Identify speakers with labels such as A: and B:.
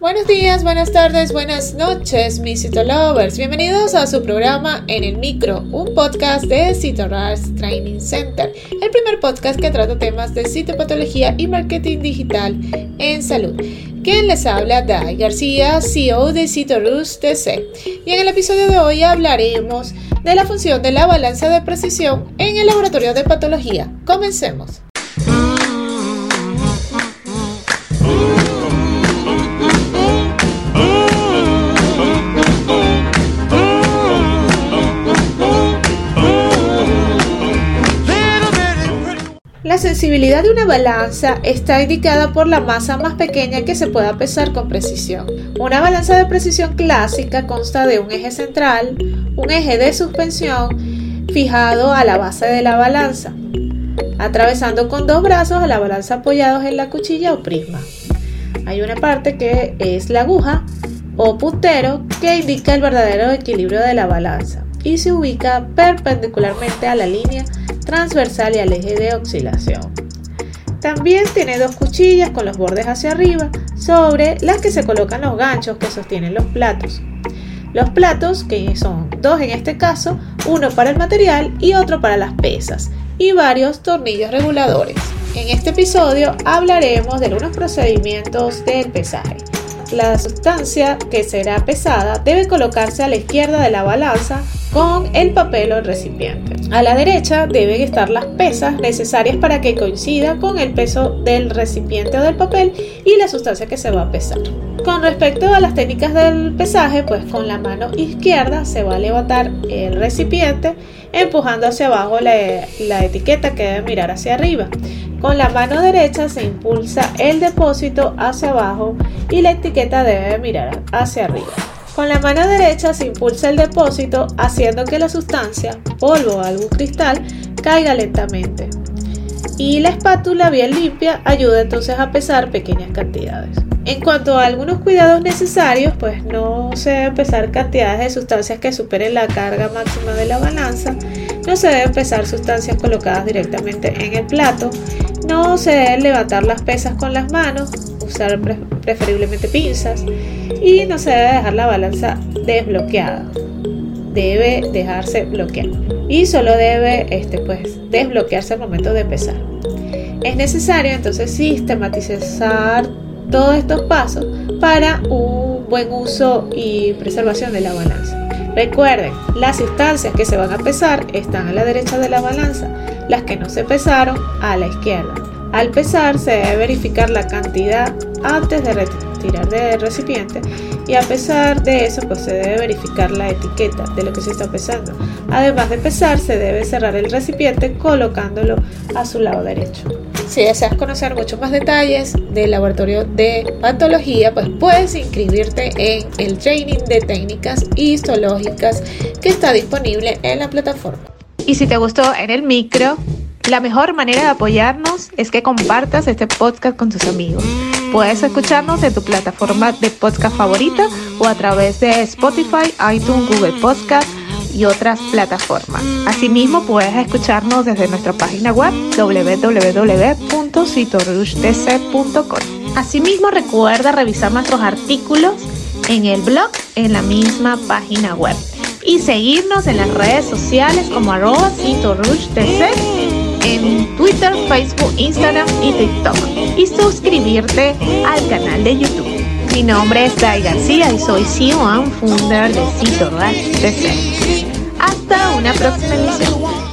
A: Buenos días, buenas tardes, buenas noches, mis Citolovers. Bienvenidos a su programa En el Micro, un podcast de CitoRars Training Center, el primer podcast que trata temas de citopatología y marketing digital en salud. Quien les habla, Dai García, CEO de CitoRus TC. Y en el episodio de hoy hablaremos de la función de la balanza de precisión en el laboratorio de patología. Comencemos. La sensibilidad de una balanza está indicada por la masa más pequeña que se pueda pesar con precisión. Una balanza de precisión clásica consta de un eje central, un eje de suspensión fijado a la base de la balanza, atravesando con dos brazos a la balanza apoyados en la cuchilla o prisma. Hay una parte que es la aguja o puntero que indica el verdadero equilibrio de la balanza y se ubica perpendicularmente a la línea transversal y al eje de oscilación. También tiene dos cuchillas con los bordes hacia arriba sobre las que se colocan los ganchos que sostienen los platos. Los platos, que son dos en este caso, uno para el material y otro para las pesas, y varios tornillos reguladores. En este episodio hablaremos de algunos procedimientos del pesaje. La sustancia que será pesada debe colocarse a la izquierda de la balanza con el papel o el recipiente. A la derecha deben estar las pesas necesarias para que coincida con el peso del recipiente o del papel y la sustancia que se va a pesar. Con respecto a las técnicas del pesaje, pues con la mano izquierda se va a levantar el recipiente empujando hacia abajo la, la etiqueta que debe mirar hacia arriba. Con la mano derecha se impulsa el depósito hacia abajo y la etiqueta debe mirar hacia arriba. Con la mano derecha se impulsa el depósito haciendo que la sustancia, polvo o algún cristal, caiga lentamente. Y la espátula bien limpia ayuda entonces a pesar pequeñas cantidades. En cuanto a algunos cuidados necesarios, pues no se deben pesar cantidades de sustancias que superen la carga máxima de la balanza, no se deben pesar sustancias colocadas directamente en el plato, no se deben levantar las pesas con las manos, usar preferiblemente pinzas y no se debe dejar la balanza desbloqueada. Debe dejarse bloquear y solo debe este, pues, desbloquearse al momento de pesar. Es necesario entonces sistematizar todos estos pasos para un buen uso y preservación de la balanza. Recuerden, las sustancias que se van a pesar están a la derecha de la balanza, las que no se pesaron a la izquierda. Al pesar se debe verificar la cantidad antes de retirar del recipiente y a pesar de eso pues se debe verificar la etiqueta de lo que se está pesando. Además de pesar se debe cerrar el recipiente colocándolo a su lado derecho. Si deseas conocer muchos más detalles del laboratorio de patología, pues puedes inscribirte en el training de técnicas histológicas que está disponible en la plataforma.
B: Y si te gustó en el micro, la mejor manera de apoyarnos es que compartas este podcast con tus amigos. Puedes escucharnos en tu plataforma de podcast favorita o a través de Spotify, iTunes, Google Podcast y otras plataformas. Asimismo, puedes escucharnos desde nuestra página web www.citorushtc.com. Asimismo, recuerda revisar nuestros artículos en el blog en la misma página web y seguirnos en las redes sociales como arroba en Twitter, Facebook, Instagram y TikTok y suscribirte al canal de YouTube. Mi nombre es Dai García y soy CEO and founder de Cito Hasta una próxima emisión.